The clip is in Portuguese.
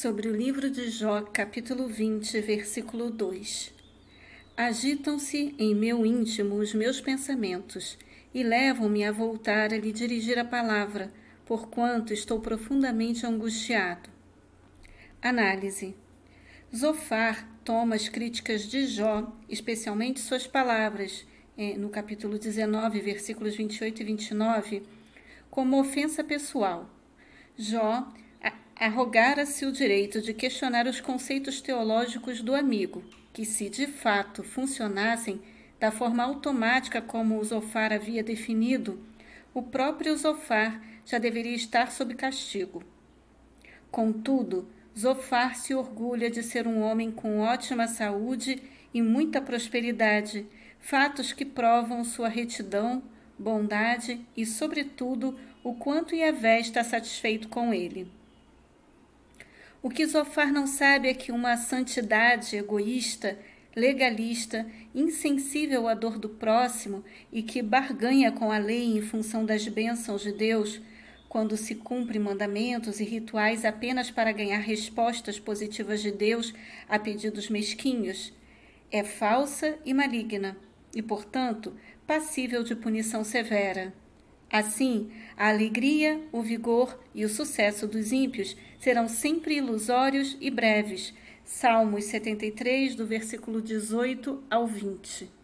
sobre o livro de Jó, capítulo 20, versículo 2. Agitam-se em meu íntimo os meus pensamentos e levam-me a voltar a lhe dirigir a palavra, porquanto estou profundamente angustiado. Análise. Zofar toma as críticas de Jó, especialmente suas palavras, eh, no capítulo 19, versículos 28 e 29, como ofensa pessoal. Jó arrogara-se o direito de questionar os conceitos teológicos do amigo, que, se de fato funcionassem da forma automática como o Zofar havia definido, o próprio Zofar já deveria estar sob castigo. Contudo, Zofar se orgulha de ser um homem com ótima saúde e muita prosperidade, fatos que provam sua retidão, bondade e, sobretudo, o quanto Yahvé está satisfeito com ele. O que Zofar não sabe é que uma santidade egoísta, legalista, insensível à dor do próximo e que barganha com a lei em função das bênçãos de Deus, quando se cumpre mandamentos e rituais apenas para ganhar respostas positivas de Deus a pedidos mesquinhos, é falsa e maligna e, portanto, passível de punição severa. Assim, a alegria, o vigor e o sucesso dos ímpios serão sempre ilusórios e breves. Salmos 73, do versículo 18 ao 20.